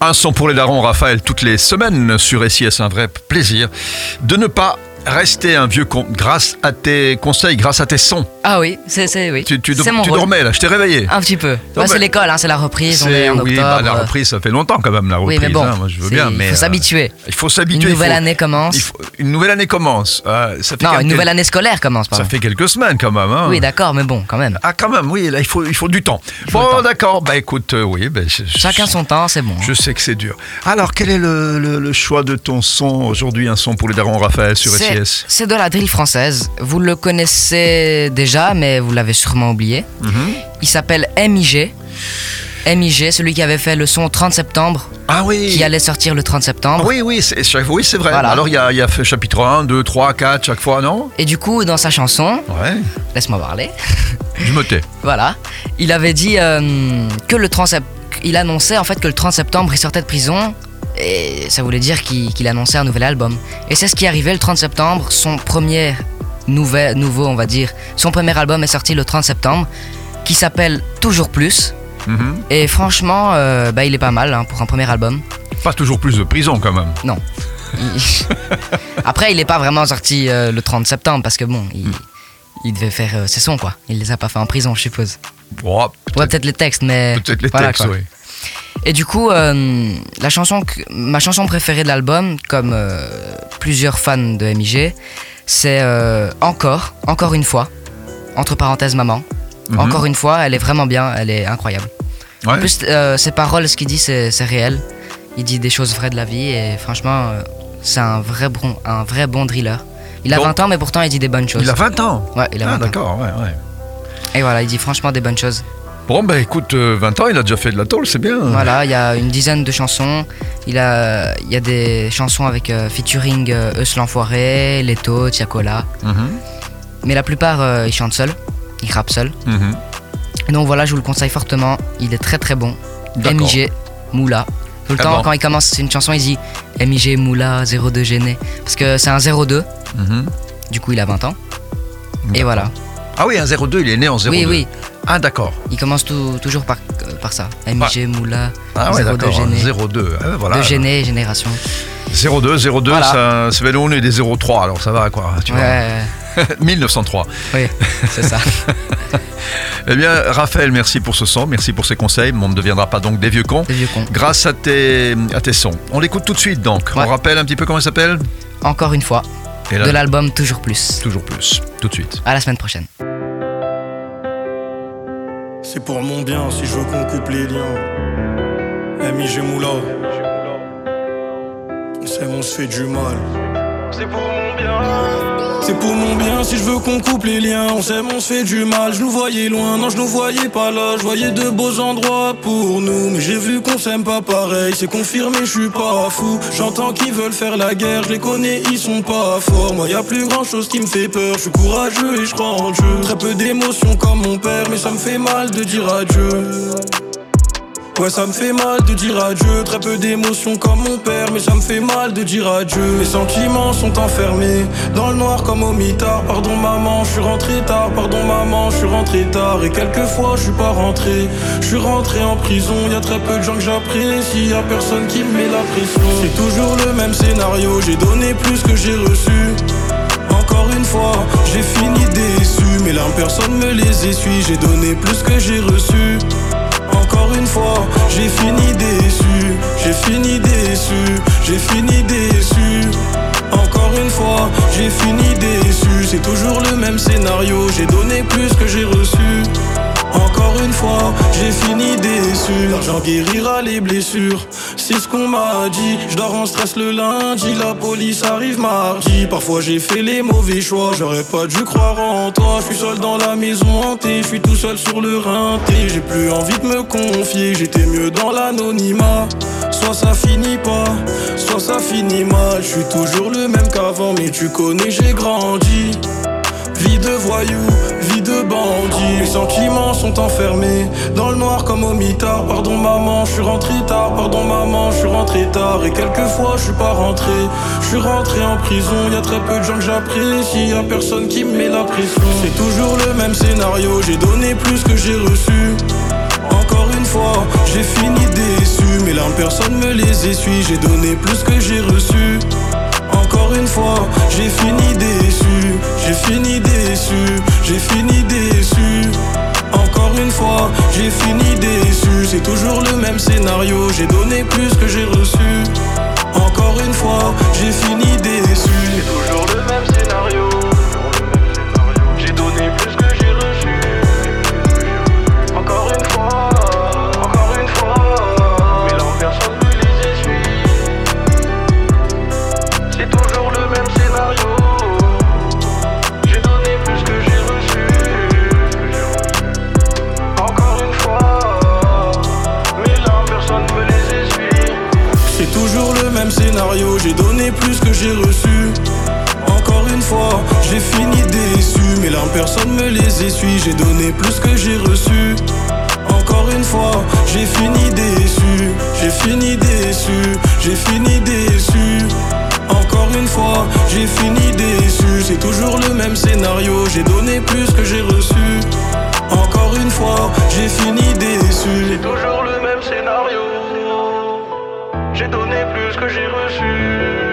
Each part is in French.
Un son pour les darons, Raphaël, toutes les semaines sur SIS, un vrai plaisir de ne pas rester un vieux con grâce à tes conseils, grâce à tes sons. Ah oui, c'est oui. Tu, tu, mon tu rôle. dormais là, je t'ai réveillé. Un petit peu. Ouais, c'est l'école, hein, c'est la reprise. On est en oui, octobre. bah, la reprise, ça fait longtemps quand même, la reprise. Oui, mais bon, hein, moi, je veux bien, il mais faut euh, s'habituer. il faut Une s'habituer. il nouvelle faut- année commence. il faut- une nouvelle année commence. Ah, ça fait Non, quelques- une nouvelle année scolaire commence. Ça Pardon. fait quelques semaines quand même. hein. Oui, d'accord, mais bon, quand même. Ah, quand même, oui, là, il faut, il faut du temps. Bon, d'accord, bah écoute, euh, oui. bah, je- je- Chacun son temps, c'est bon. Je sais que c'est dur. Alors, quel est le, le- le choix de ton son aujourd'hui Un son pour les darons, Raphaël, sur SIS c'est de la drill française. Vous le connaissez déjà, mais vous l'avez sûrement oublié. Mhm. Il s'appelle MIG. MIG, celui qui avait fait le son 30 septembre, Ah oui qui allait sortir le 30 septembre. Oui, oui, c'est oui, c'est vrai. Voilà. Alors, il y a, il y a fait chapitre 1, 2, 3, 4, chaque fois, non? Et du coup, dans sa chanson, Ouais. laisse-moi parler. Je me tais. Voilà. Il avait dit euh, que le 30 sept- il annonçait en fait que le 30 septembre il sortait de prison et ça voulait dire qu'il annonçait un nouvel album. Et c'est ce qui est arrivé le 30 septembre. Son premier nouvel, nouveau, on va dire, son premier album est sorti le 30 septembre qui s'appelle Toujours Plus. Mhm. Et franchement, euh, bah, il est pas mal hein, pour un premier album. Pas toujours plus de prison, quand même. Non. Après, il n'est pas vraiment sorti euh, le 30 septembre parce que bon, il, il devait faire euh, ses sons quoi. Il les a pas fait en prison, je suppose. Bon, Ouais, peut-être les textes, mais. peut-être les voilà, textes, oui. Et du coup, euh, la chanson ma chanson préférée de l'album, comme plusieurs fans de MIG, c'est euh, Encore, encore une fois, entre parenthèses maman. Mhm. Encore une fois, elle est vraiment bien, elle est incroyable. En plus, euh, ses paroles, ce qu'il dit, c'est réel. Il dit des choses vraies de la vie et franchement, euh, c'est un vrai bon, un vrai bon driller. Il a Donc- 20 ans, mais pourtant il dit des bonnes choses. Il a 20 ans. Ouais, il a 20 Ah, ans. d'accord, ouais, ouais. Et voilà, il dit franchement des bonnes choses. Bon, bah écoute, euh, 20 ans, il a déjà fait de la tôle, c'est bien. Voilà, il y a une dizaine de chansons. Il, a, il y a des chansons avec euh, featuring euh, Eus l'Enfoiré, Leto, Tiakola. Mhm. Mais la plupart, euh, il chante seul. Il rappe seul. Mhm. Et donc voilà, je vous le conseille fortement. Il est très très bon. MIG, Moula. Tout le Ah temps, bon. quand il commence une chanson, il dit MIG, Moula, 02 gêné. Parce que c'est un 02. Mhm. Du coup, il a 20 ans. Et voilà. Ah oui, un 02, il est né en 02. Oui, oui. Ah, d'accord. Il commence tout- toujours par, euh, par ça. MIG, Moula, Ah ouais, 02 d'accord. gêné. 02. Ah, voilà. De gêné, génération. 02, 02, Voilà. ça, nous, on est des 03, alors ça va quoi. Tu Ouais, vois. 1903. oui, c'est ça. Eh bien, Raphaël, merci pour ce son, merci pour ces conseils. On ne deviendra pas donc des vieux cons. Des vieux cons. Grâce à tes, à tes sons. On l'écoute tout de suite donc. Ouais. On rappelle un petit peu comment il s'appelle? Encore une fois, Et là, de l'album Toujours Plus. toujours plus. Tout de suite. À la semaine prochaine. C'est pour mon bien si je veux qu'on coupe les liens. MIG Moula. C'est mon se fait du mal. C'est pour mon bien. C'est pour mon bien si je veux qu'on coupe les liens. On s'aime, on se fait du mal. Je nous voyais loin, non, je nous voyais pas là. Je voyais de beaux endroits pour nous. Mais j'ai vu qu'on s'aime pas pareil. C'est confirmé, je suis pas fou. J'entends qu'ils veulent faire la guerre. Je les connais, ils sont pas forts. Moi, y a plus grand chose qui me fait peur. Je suis courageux et je crois en Dieu. Très peu d'émotions comme mon père, mais ça me fait mal de dire adieu. Ouais, ça me fait mal de dire adieu. Très peu d'émotions comme mon père, mais ça me fait mal de dire adieu. Mes sentiments sont enfermés dans le noir comme au mitard. Pardon, maman, je suis rentré tard. Pardon, maman, je suis rentré tard. Et quelquefois, je suis pas rentré. Je suis rentré en prison. Y a très peu de gens que j'apprécie. Y a personne qui me met la pression. C'est toujours le même scénario. J'ai donné plus que j'ai reçu. Encore une fois, j'ai fini déçu. Mais là, personne me les essuie. J'ai donné plus que j'ai reçu. Encore une fois, j'ai fini déçu, j'ai fini déçu, j'ai fini déçu. Encore une fois, j'ai fini déçu, c'est toujours le même scénario, j'ai donné plus que j'ai reçu. Encore une fois, j'ai fini déçu. L'argent guérira les blessures, c'est ce qu'on m'a dit. Je dors en stress le lundi, la police arrive mardi. Parfois j'ai fait les mauvais choix, j'aurais pas dû croire en toi. Je suis seul dans la maison hantée, je suis tout seul sur le rinté. J'ai plus envie de me confier, j'étais mieux dans l'anonymat. Soit ça finit pas, soit ça finit mal. Je suis toujours le même qu'avant, mais tu connais, j'ai grandi. Vie de voyou, vie de bandit. Mes sentiments sont enfermés dans le noir comme au mitard. Pardon maman, je suis rentré tard. Pardon maman, je suis rentré tard. Et quelquefois je suis pas rentré. Je suis rentré en prison. Y a très peu de gens que j'apprécie. Y a personne qui me met la pression. C'est toujours le même scénario. J'ai donné plus que j'ai reçu. Encore une fois, j'ai fini déçu, mais là personne me les essuie. J'ai donné plus que j'ai reçu. Encore une fois, j'ai fini déçu, j'ai fini déçu, j'ai fini déçu. Encore une fois, j'ai fini déçu, c'est toujours le même scénario, j'ai donné plus que j'ai reçu. Encore une fois, j'ai fini déçu, j'ai reçu. Encore une fois, j'ai fini déçu, mais là personne me les essuie. J'ai donné plus que j'ai reçu. Encore une fois, j'ai fini déçu, j'ai fini déçu, j'ai fini déçu. Encore une fois, j'ai fini déçu, c'est toujours le même scénario, j'ai donné plus que j'ai reçu. Encore une fois, j'ai fini déçu, c'est toujours le même scénario. J'ai donné plus que j'ai reçu.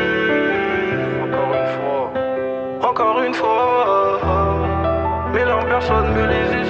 Personne me les